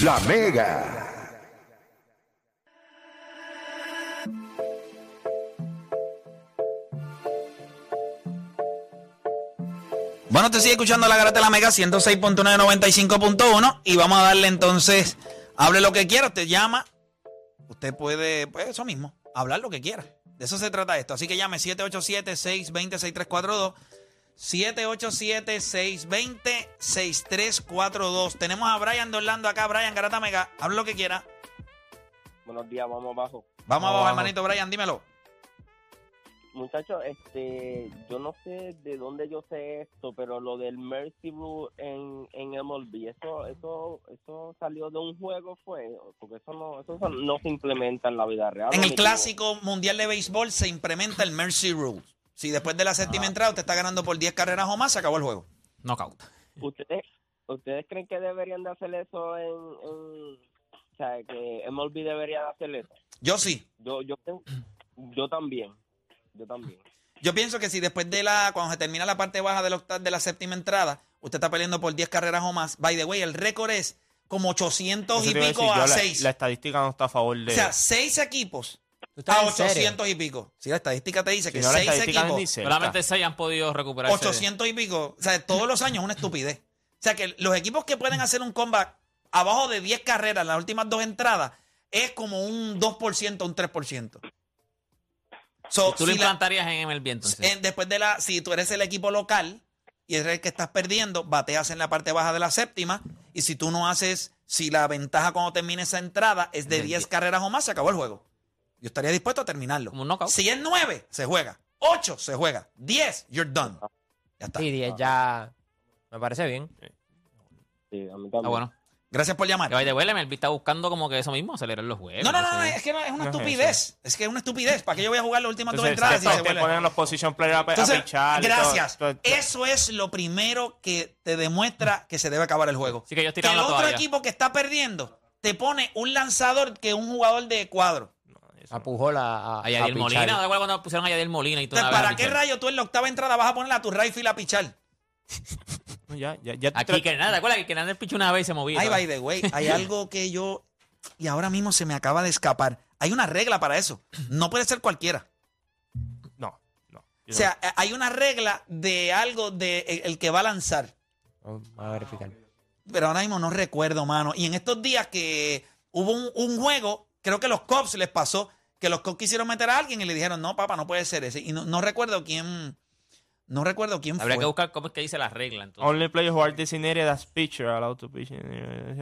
La Mega. Bueno, te sigue escuchando la garata de la Mega 106.995.1 y vamos a darle entonces, hable lo que quiera, usted llama, usted puede, pues eso mismo, hablar lo que quiera. De eso se trata esto. Así que llame 787-620-6342. 787-620-6342. Tenemos a Brian de Orlando acá. Brian Garata Mega, hable lo que quiera. Buenos días, vamos abajo. Vamos abajo, hermanito Brian, dímelo. Muchachos, este, yo no sé de dónde yo sé esto, pero lo del Mercy Rule en, en MLB, eso, eso, eso salió de un juego, fue, porque eso no, eso no se implementa en la vida real. En el clásico mundial de béisbol se implementa el Mercy Rule. Si después de la séptima entrada usted está ganando por 10 carreras o más, se acabó el juego. Knockout. ¿Ustedes, ¿Ustedes creen que deberían de hacer eso en, en o sea, que MLB debería de hacer eso? Yo sí. Yo, yo, yo también, yo también. Yo pienso que si después de la, cuando se termina la parte baja de la, de la séptima entrada, usted está peleando por 10 carreras o más, by the way, el récord es como 800 Eso y iba a pico decir a la- 6. La, estadística no está a favor de. o sea, 6 equipos ¿Tú estás a en serio? 800 y pico. Si la estadística te dice si que no, la 6 estadística no es ni equipos, cerca. Solamente seis han podido recuperarse. 800 y pico, o sea, todos los años es una estupidez. O sea, que los equipos que pueden hacer un comeback abajo de 10 carreras en las últimas dos entradas es como un 2%, un 3%. So, Tú lo si la- implantarías en MLB entonces. en- después de la, si tú eres el equipo local y eres el que estás perdiendo, bateas en la parte baja de la séptima. Y si tú no haces, si la ventaja cuando termine esa entrada es de 10 carreras o más, se acabó el juego. Yo estaría dispuesto a terminarlo. Como un knockout. Si es 9, se juega. 8, se juega. 10, you're done. Ya está. Y 10 ya me parece bien. Sí, a mí también. Está bueno. Gracias por llamar. Vaya de vuelo, MLB está buscando como que eso mismo, acelerar los juegos. No, no, no, no, es que no, es una No estupidez. Es que es una estupidez. ¿Para qué yo voy a jugar las últimas dos Entonces, entradas si te, se te vuelve? ponen los position players a, a Entonces, pichar y todo. gracias. Todo- todo- Eso es lo primero que te demuestra que se debe acabar el juego. Así que ellos que el otro toalla. equipo que está perdiendo te pone un lanzador que un jugador de cuadro. A Pujol a, a, A Yadiel a Molina. ¿te acuerdas cuando pusieron a Yadiel Molina y todo? Entonces, ¿para qué rayo tú en la octava entrada vas a poner a tu rifle a pichar? No, ya, ya, ya Aquí que nada, ¿te acuerdas que Hernández pichó una vez y se movía? Ay, by the way, hay algo que yo. Y ahora mismo se me acaba de escapar. Hay una regla para eso. No puede ser cualquiera. No, no. O sea, eh, hay una regla de algo de el, el que va a lanzar. Vamos a verificar. Pero ahora mismo no recuerdo, mano. Y en estos días que hubo un, un juego, creo que los Cubs les pasó, que los Cubs quisieron meter a alguien y le dijeron, no, papá, no puede ser ese. Y no, no recuerdo quién. No recuerdo quién Habría fue. que buscar cómo es que dice la regla. Entonces. Only players who are designated as pitcher allowed to pitch in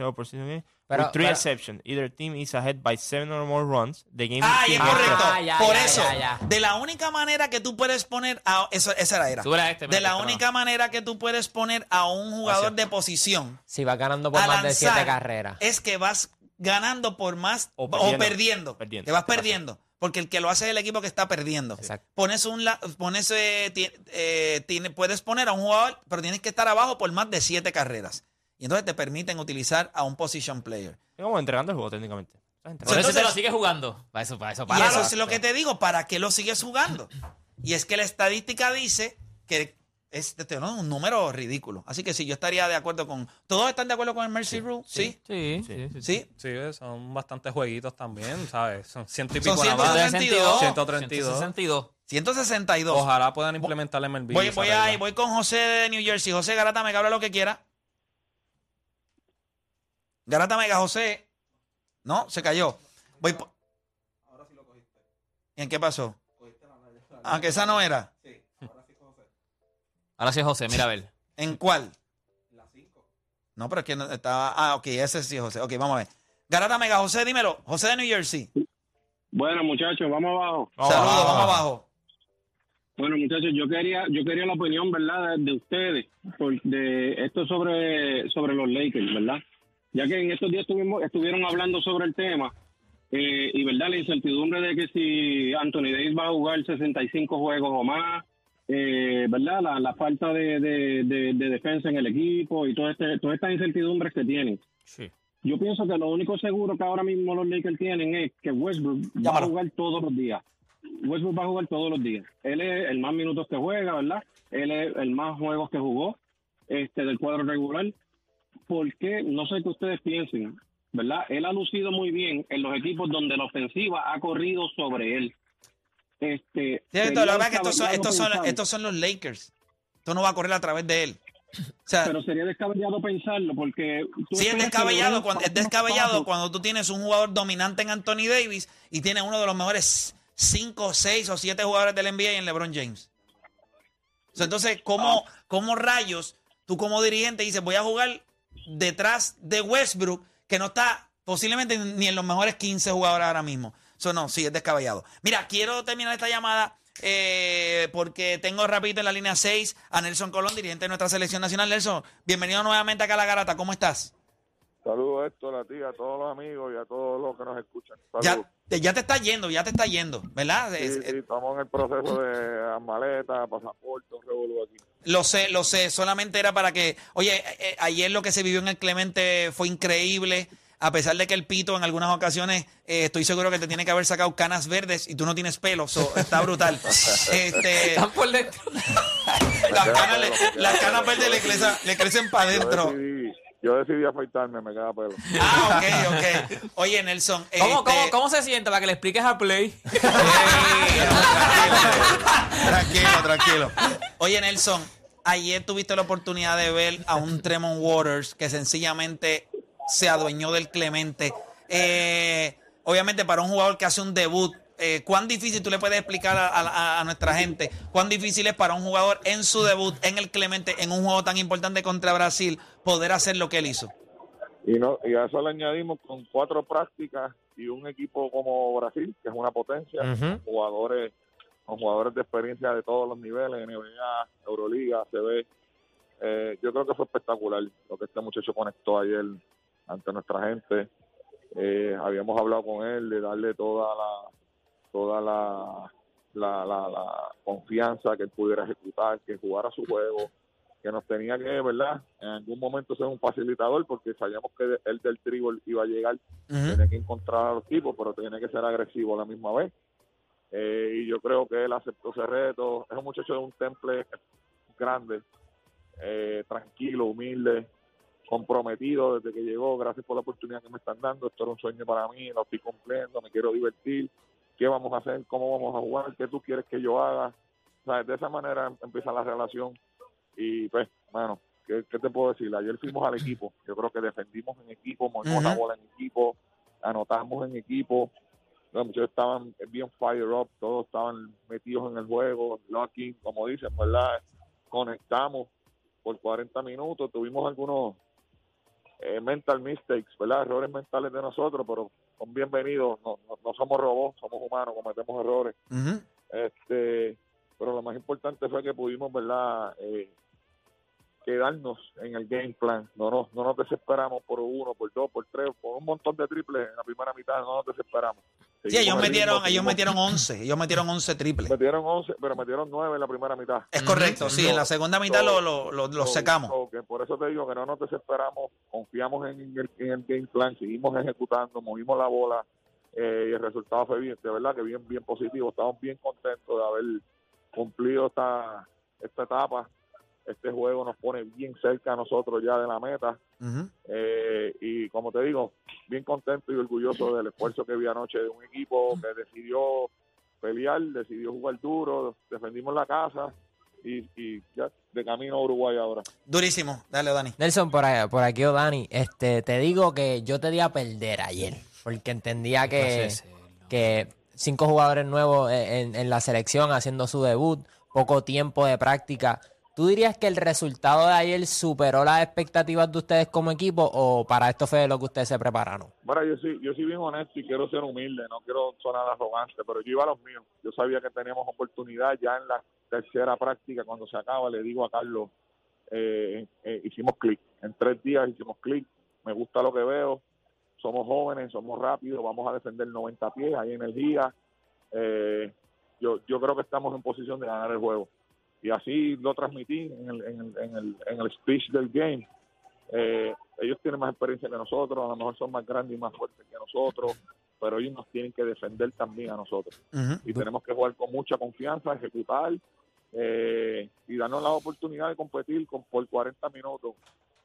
A. Pero- with three pero- exceptions. Either team is ahead by seven or more runs. The game es begins- correcto. Ah, ya, Por ya, eso, ya, ya. de la única manera que tú puedes poner a. Eso, esa era. este, de la única manera que tú puedes poner a un jugador de posición Si va ganando por más de 7 lanzar carreras. es que vas ganando por más o O perdiendo. Que vas perdiendo. Porque el que lo hace es el equipo que está perdiendo. Exacto. Pones un la- pones, eh, ti- eh, tiene- puedes poner a un jugador, pero tienes que estar abajo por más de siete carreras. Y entonces te permiten utilizar a un position player. Es como entregando el juego técnicamente. Por eso entonces- te lo sigues jugando. Para eso, para eso, Y para eso es lo que te digo, ¿para qué lo sigues jugando? Y es que la estadística dice que es este, ¿no? un número ridículo. Así que sí, yo estaría de acuerdo con... ¿Todos están de acuerdo con el Mercy Rule? ¿Sí? Sí, sí, sí. ¿Sí? Sí, son bastantes jueguitos también, ¿sabes? Son ciento y Son pico nada más. 162. 132. 162. 162. Ojalá puedan implementar el MLB. Voy, voy, ahí, voy con José de New Jersey. José Garata Mega, habla lo que quiera. Garata Mega, José. No, se cayó. Voy po- ¿En qué pasó? Ah, que esa no era. Ahora sí, José, mira a ver. ¿En cuál? No, pero es que no estaba. Ah, ok, ese sí, José. Ok, vamos a ver. Garata Mega, José, dímelo. José de New Jersey. Bueno, muchachos, vamos abajo. Saludos, abajo. vamos abajo. Bueno, muchachos, yo quería yo quería la opinión, ¿verdad?, de, de ustedes por- de esto sobre sobre los Lakers, ¿verdad? Ya que en estos días estuvimos, estuvieron hablando sobre el tema eh, y, ¿verdad?, la incertidumbre de que si Anthony Davis va a jugar 65 juegos o más, eh, ¿verdad?, la, la falta de, de, de- de defensa en el equipo y todo este, todas estas incertidumbres que tienen. Sí. Yo pienso que lo único seguro que ahora mismo los Lakers tienen es que Westbrook va a jugar todos los días. Westbrook va a jugar todos los días. Él es el más minutos que juega, ¿verdad? Él es el más juegos que jugó este del cuadro regular. ¿Por qué? No sé qué ustedes piensen. ¿verdad? Él ha lucido muy bien en los equipos donde la ofensiva ha corrido sobre él. Este, Cierto, lo que pasa es que estos son, estos, son, estos son los Lakers. Esto no va a correr a través de él. O sea, pero sería descabellado pensarlo porque tú sí es descabellado, cuando, es descabellado cuando tú tienes un jugador dominante en Anthony Davis y tienes uno de los mejores 5, 6 o 7 jugadores del NBA en LeBron James. O sea, entonces, ¿cómo, Ah. ¿cómo rayos tú como dirigente dices voy a jugar detrás de Westbrook que no está posiblemente ni en los mejores 15 jugadores ahora mismo? Eso no, sí, es descabellado. Mira, quiero terminar esta llamada eh, porque tengo rapidito en la línea 6 a Nelson Colón, dirigente de nuestra selección nacional. Nelson, bienvenido nuevamente acá a La Garata. ¿Cómo estás? Saludos Héctor, a ti, a todos los amigos y a todos los que nos escuchan. Ya, te- ya te está yendo, ya te está yendo, ¿verdad? Sí, Es- sí, es- estamos en el proceso de maleta, pasaporte, un revolú aquí. Lo sé, lo sé, solamente era para que, oye, eh, eh, ayer lo que se vivió en el Clemente fue increíble, a pesar de que el pito en algunas ocasiones eh, estoy seguro que te tiene que haber sacado canas verdes y tú no tienes pelo, so, está brutal. Este, Están por dentro. las, canas, le- las canas verdes le crecen, le crecen para Yo adentro. decidí, yo decidí afeitarme, me queda pelo. Ah, ok, ok. Oye, Nelson. ¿Cómo, este, cómo, ¿Cómo se siente para que le expliques a Play? Tranquilo, tranquilo. Oye, Nelson, ayer tuviste la oportunidad de ver a un Tremont Waters que sencillamente se adueñó del Clemente. Eh, obviamente, para un jugador que hace un debut, eh, ¿cuán difícil tú le puedes explicar a, a- a nuestra gente? ¿Cuán difícil es para un jugador en su debut en el Clemente, en un juego tan importante contra Brasil, poder hacer lo que él hizo? Y, no, y a eso le añadimos con cuatro prácticas y un equipo como Brasil, que es una potencia, Ujú. jugadores con jugadores de experiencia de todos los niveles, NBA, Euroliga, CB. Eh, yo creo que fue espectacular lo que este muchacho conectó ayer ante nuestra gente. Eh, habíamos hablado con él de darle toda la toda la, la, la, la confianza que él pudiera ejecutar, que jugara su juego, que nos tenía que, ¿verdad? En algún momento ser un facilitador, porque sabíamos que él del dribble iba a llegar Ujú. tiene que encontrar a los tipos, pero tiene que ser agresivo a la misma vez. Eh, y yo creo que él aceptó ese reto. Es un muchacho de un temple grande, eh, tranquilo, humilde, comprometido desde que llegó. Gracias por la oportunidad que me están dando. Esto era un sueño para mí, lo estoy cumpliendo, me quiero divertir. ¿Qué vamos a hacer? ¿Cómo vamos a jugar? ¿Qué tú quieres que yo haga? O sea, de esa manera empieza la relación. Y pues, bueno, ¿qué, qué te puedo decir? Ayer fuimos al equipo. Yo creo que defendimos en equipo, movimos la bola en equipo, anotamos en equipo. Los muchachos estaban bien fire up, todos estaban metidos en el juego, locking, como dicen, ¿verdad? Conectamos por 40 minutos, tuvimos algunos eh, mental mistakes, ¿verdad? Errores mentales de nosotros, pero son bienvenidos. No, no, no somos robots, somos humanos, cometemos errores. Este, pero lo más importante fue que pudimos, ¿verdad? Eh, quedarnos en el game plan. No nos, no nos desesperamos por uno, por dos, por tres, por un montón de triples en la primera mitad. No nos desesperamos. Sí, ellos el metieron, ellos metieron 11, ellos metieron 11 triples. metieron 11, pero metieron 9 en la primera mitad. Es correcto, sí, en la segunda mitad lo, lo, lo- lo So- secamos. so que por eso te digo que no nos desesperamos, confiamos en el, en el game plan, seguimos ejecutando, movimos la bola eh, y el resultado fue bien, de verdad que bien, bien positivo. Estamos bien contentos de haber cumplido esta, esta etapa. Este juego nos pone bien cerca a nosotros ya de la meta. Eh, y como te digo, bien contento y orgulloso del esfuerzo que vi anoche de un equipo que decidió pelear, decidió jugar duro, defendimos la casa y, y ya de camino a Uruguay ahora. Durísimo, dale, Dani. Nelson, por, ahí- por aquí, o Dani, este, te digo que yo te di a perder ayer, porque entendía que, que cinco jugadores nuevos en, en la selección haciendo su debut, poco tiempo de práctica. ¿Tú dirías que el resultado de ayer superó las expectativas de ustedes como equipo o para esto fue lo que ustedes se prepararon? Bueno, yo sí, yo soy bien honesto y quiero ser humilde, no quiero sonar arrogante, pero yo iba a los míos. Yo sabía que teníamos oportunidad ya en la tercera práctica, cuando se acaba, le digo a Carlos, eh, eh, hicimos clic. En tres días hicimos clic, me gusta lo que veo, somos jóvenes, somos rápidos, vamos a defender 90 pies, hay energía. Eh, yo, yo creo que estamos en posición de ganar el juego. Y así lo transmití en el, en el, en el, en el speech del game. Eh, ellos tienen más experiencia que nosotros, a lo mejor son más grandes y más fuertes que nosotros, pero ellos nos tienen que defender también a nosotros. Y tenemos que jugar con mucha confianza, ejecutar eh, y darnos la oportunidad de competir con, por 40 minutos.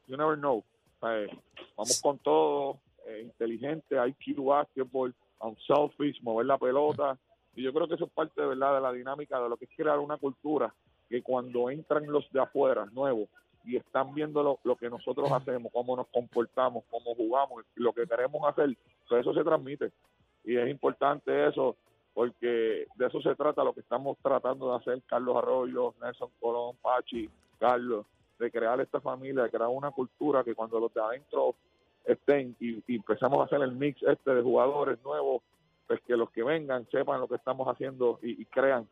You never know. Eh, vamos con todo. eh, inteligente, IQ basketball, unselfish, mover la pelota. Y yo creo que eso es parte verdad de la dinámica de lo que es crear una cultura que cuando entran los de afuera, nuevos, y están viendo lo, lo que nosotros hacemos, cómo nos comportamos, cómo jugamos, lo que queremos hacer, pues eso se transmite. Y es importante eso, porque de eso se trata lo que estamos tratando de hacer Carlos Arroyo, Nelson Colón, Pachi, Carlos, de crear esta familia, de crear una cultura que cuando los de adentro estén y, y empezamos a hacer el mix este de jugadores nuevos, pues que los que vengan sepan lo que estamos haciendo y, y crean.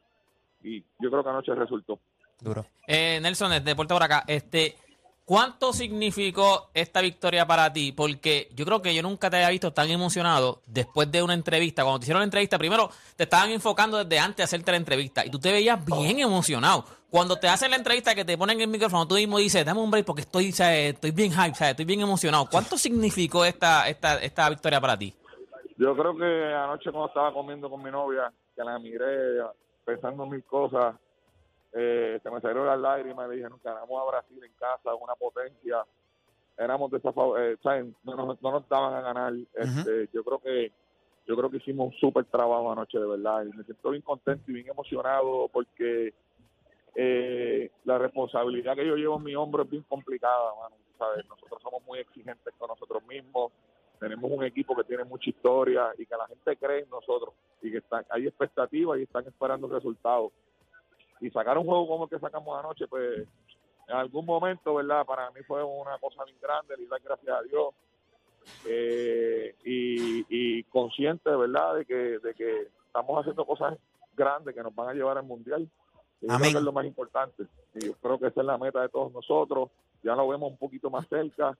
Y yo creo que anoche resultó. Duro. Eh, Nelson, de Deporte por acá. Este, ¿Cuánto significó esta victoria para ti? Porque yo creo que yo nunca te había visto tan emocionado después de una entrevista. Cuando te hicieron la entrevista, primero te estaban enfocando desde antes de hacerte la entrevista y tú te veías bien emocionado. Cuando te hacen la entrevista que te ponen el micrófono, tú mismo dices, dame un break porque estoy, ¿sabes? estoy bien hype, ¿sabes? estoy bien emocionado. ¿Cuánto significó esta, esta, esta victoria para ti? Yo creo que anoche cuando estaba comiendo con mi novia, que la miré pensando mil cosas, eh, se me salieron las lágrimas y le dije, nos ganamos a Brasil en casa, una potencia, éramos eh, ¿saben? No, nos, no nos daban a ganar. este, yo creo que yo creo que hicimos un súper trabajo anoche, de verdad, y me siento bien contento y bien emocionado porque eh, la responsabilidad que yo llevo en mi hombro es bien complicada, mano, ¿sabes? Nosotros somos muy exigentes con nosotros mismos, tenemos un equipo que tiene mucha historia y que la gente cree en nosotros y que están, hay expectativas y están esperando resultados. Y sacar un juego como el que sacamos anoche, pues en algún momento, ¿verdad? Para mí fue una cosa bien grande, y dar gracias a Dios. Eh, y, y consciente, ¿verdad? De que, de que estamos haciendo cosas grandes que nos van a llevar al Mundial. Y creo que es lo más importante. Y yo creo que esa es la meta de todos nosotros. Ya lo vemos un poquito más cerca.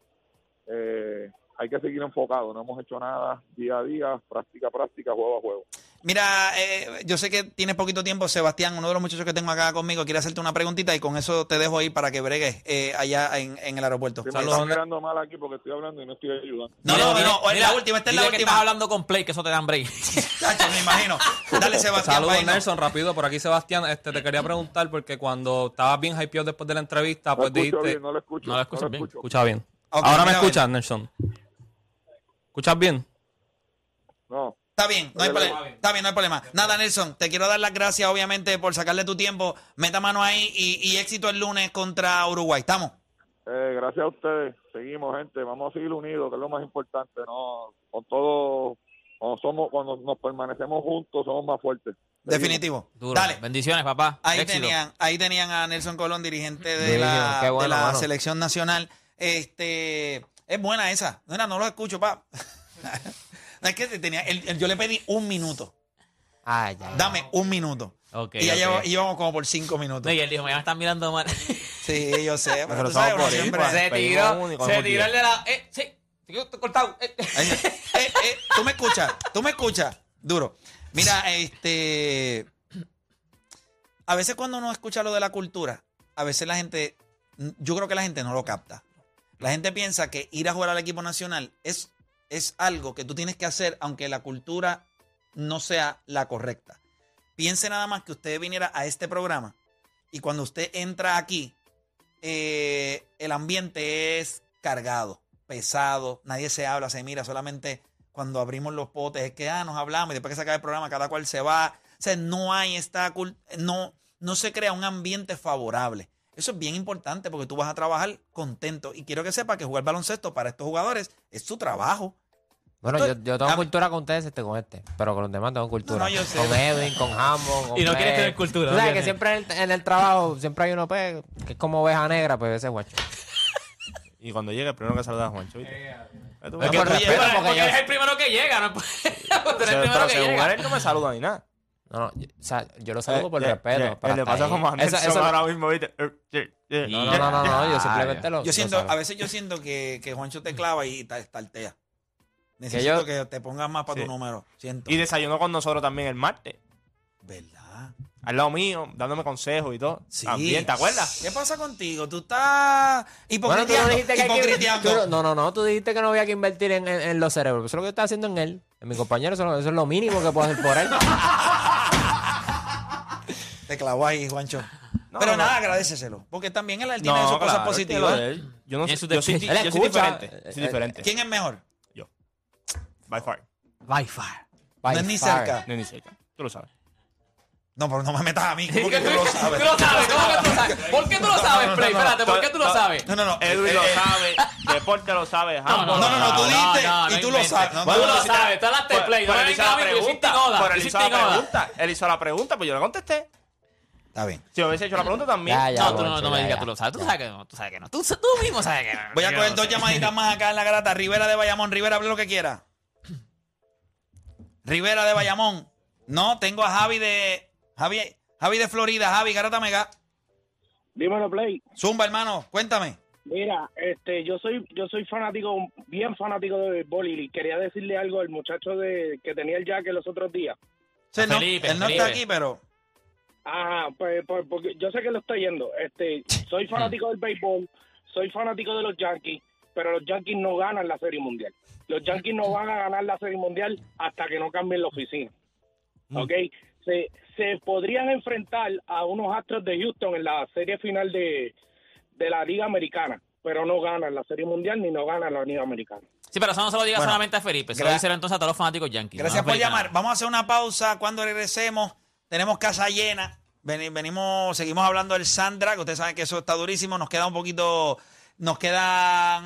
Eh, hay que seguir enfocado. No hemos hecho nada día a día, práctica a práctica, juego a juego. Mira, eh, yo sé que tienes poquito tiempo, Sebastián, uno de los muchachos que tengo acá conmigo, quiere hacerte una preguntita y con eso te dejo ir para que bregues eh, allá en, en el aeropuerto. Sí, me están mirando mal aquí porque estoy hablando y no estoy ayudando. No, no, no, no, es la última, esta es la que última. estás hablando con Play, que eso te dan break. Chacho, me imagino. Dale, Sebastián. Saludos, vaina. Nelson, rápido. Por aquí, Sebastián, este, te quería preguntar porque cuando estabas bien hypeado después de la entrevista, No pues escucho dijiste... bien, no lo escucho. No lo escuchas bien. escucho. Escucha bien. Ahora me mira, escuchas, Nelson. ¿Escuchas bien? No, Está bien, no hay problema. Está bien, no hay problema. Nada, Nelson, te quiero dar las gracias, obviamente, por sacarle tu tiempo. Meta mano ahí y, y éxito el lunes contra Uruguay. ¿Estamos? eh, gracias a ustedes. Seguimos, gente. Vamos a seguir unidos, que es lo más importante. No, con todo, cuando somos, cuando nos permanecemos juntos, somos más fuertes. Seguimos. Definitivo. Duro. Dale. Bendiciones, papá. Ahí Éxito. tenían, ahí tenían a Nelson Colón, dirigente de la, qué bueno, de la mano. selección nacional. Este, es buena esa. No, no lo escucho, pa. No, es que tenía, el- el- yo le pedí un minuto. Ay, ya. Dame un minuto. Y ya ok. llevo- íbamos como por cinco minutos. No, y él dijo, me están mirando mal. Sí, yo sé. Pero tú sabes, boricuas. siempre- se pedimos tiró, se tiró el de la... Eh, sí, se quedó cortado. Eh, eh. Ay, eh, eh, tú me escuchas, tú me escuchas, duro. Mira, este, a veces cuando uno escucha lo de la cultura, a veces la gente, yo creo que la gente no lo capta. La gente piensa que ir a jugar al equipo nacional es, es algo que tú tienes que hacer aunque la cultura no sea la correcta. Piense nada más que usted viniera a este programa y cuando usted entra aquí, eh, el ambiente es cargado, pesado, nadie se habla, se mira, solamente cuando abrimos los potes es que ah, nos hablamos y después que se acaba el programa cada cual se va. O sea, no hay esta no, no se crea un ambiente favorable. Eso es bien importante porque tú vas a trabajar contento. Y quiero que sepa que jugar baloncesto para estos jugadores es su trabajo. Bueno, yo, yo tengo cultura con ustedes, este con este. Pero con los demás tengo cultura. No, no, yo sé. Con Edwin, con Hambo, con Y no quieres tener cultura, Tú no sabes que siempre en el, en el trabajo siempre hay uno pues, que es como oveja negra, pues ese guacho. Y cuando llegue, el primero que saluda a Juancho. ¿viste? Eh, tú Es que respeto, porque, porque yo- eres el primero que llega, ¿no? Tú eres el O sea, primero pero que según llega. él no me saluda ni nada. No, no, yo, o sea, yo lo saludo por Eh, eh, respeto. eh, pero Le pasa ahí. como a Eso- Nelson eso- ahora mismo, ¿viste? Eh, eh, eh. No, no, no, no, no, yo simplemente lo. Yo siento, a veces yo siento que, que Juancho te clava y ta- taltea. Necesito yo- que te pongas más para Sí. tu número. Siento. Y desayunó con nosotros también el martes. ¿Verdad? Al lado mío, dándome consejos y todo. Sí. También, ¿te acuerdas? ¿Qué pasa contigo? Tú estás Bueno, tú hipocriteando. no dijiste que hay que, hipocriteando. tú no- no, tú dijiste que no había que invertir en, en- en los cerebros. Eso es lo que yo estaba haciendo en él. En mi compañero, eso es lo mínimo que puedo hacer por él. Te clavó ahí, Juancho. No, Pero no. nada, agradeceselo. Porque también él, él tiene sus cosas claro, positivas. es él. Yo no sé. Yo yo soy diferente. eh, Soy eh, diferente. ¿Quién es mejor? Yo. By far. By far. By No es ni far. cerca. No, ni cerca. Tú lo sabes. No, pero no me metas a mí. ¿Cómo que tú lo sabes? Tú lo sabes, ¿cómo que tú lo sabes? ¿Por qué tú lo sabes, Play? no, no. Espérate, ¿por qué tú lo sabes? No, no, no. Edwin Eh, lo eh, sabe. Deporte lo sabe. No, no, No, tú dijiste y tú lo sabes. Tú lo sabes, tú hablaste Play. No él me hizo vengas a la mí, yo él hizo la pregunta. Él hizo la pregunta, pues yo la contesté. Está bien. Si me hubiese hecho la pregunta también. Ya, ya, No, tú no, no me ya, digas, tú lo sabes. Tú sabes que no, tú sabes que no. Tú, tú mismo sabes que no. Voy a coger no dos sé. llamaditas más acá en la garata. Rivera de Bayamón. Rivera, hable lo que quiera. Rivera de Bayamón. No, tengo a Javi de. Javi, Javi de Florida. Javi, garata mega. Dímelo, Play. Zumba, hermano. Cuéntame. Mira, este, yo soy, yo soy fanático, bien fanático de béisbol y quería decirle algo al muchacho de que tenía el jacket los otros días. Sí, no, Felipe, él no Felipe. está aquí, pero. Ajá, pues, pues, porque yo sé que lo está yendo. Este, soy fanático del béisbol, soy fanático de los Yankees, pero los Yankees no ganan la Serie Mundial. Los Yankees no van a ganar la Serie Mundial hasta que no cambien la oficina. ¿Ok? Se, se podrían enfrentar a unos Astros de Houston en la serie final de, de la Liga Americana, pero no ganan la Serie Mundial ni no ganan la Liga Americana. Sí, pero eso no se lo Bueno, solamente a Felipe. Se lo díselo entonces a todos los fanáticos yankees. Gracias no por llamar. Vamos a hacer una pausa. Cuando regresemos, tenemos casa llena. Veni- Venimos, seguimos hablando del Sandra, que ustedes saben que eso está durísimo. Nos queda un poquito. Nos quedan.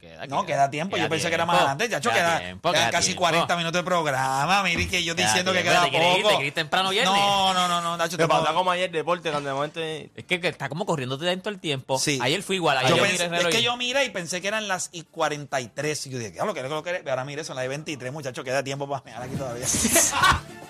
Queda- no, queda- queda tiempo. queda Yo pensé que era más adelante. Chacho, Queda queda, tiempo, quedan queda casi tiempo. 40 minutos de programa. Mire que yo Queda diciendo que queda poco. ¿Te quieres ir temprano viernes? No, no, no, no, Nacho, te pasa como ayer deporte, cuando de momento. Es que, que está como corriéndote dentro el tiempo. Sí. Ayer fue igual. Ayer Yo yo pensé- miré el es reloj que y- yo miré y pensé que eran las y 43. Y yo dije, ¿qué es lo que es lo que Ahora mire, son las 23, muchachos. Queda tiempo para mirar aquí todavía.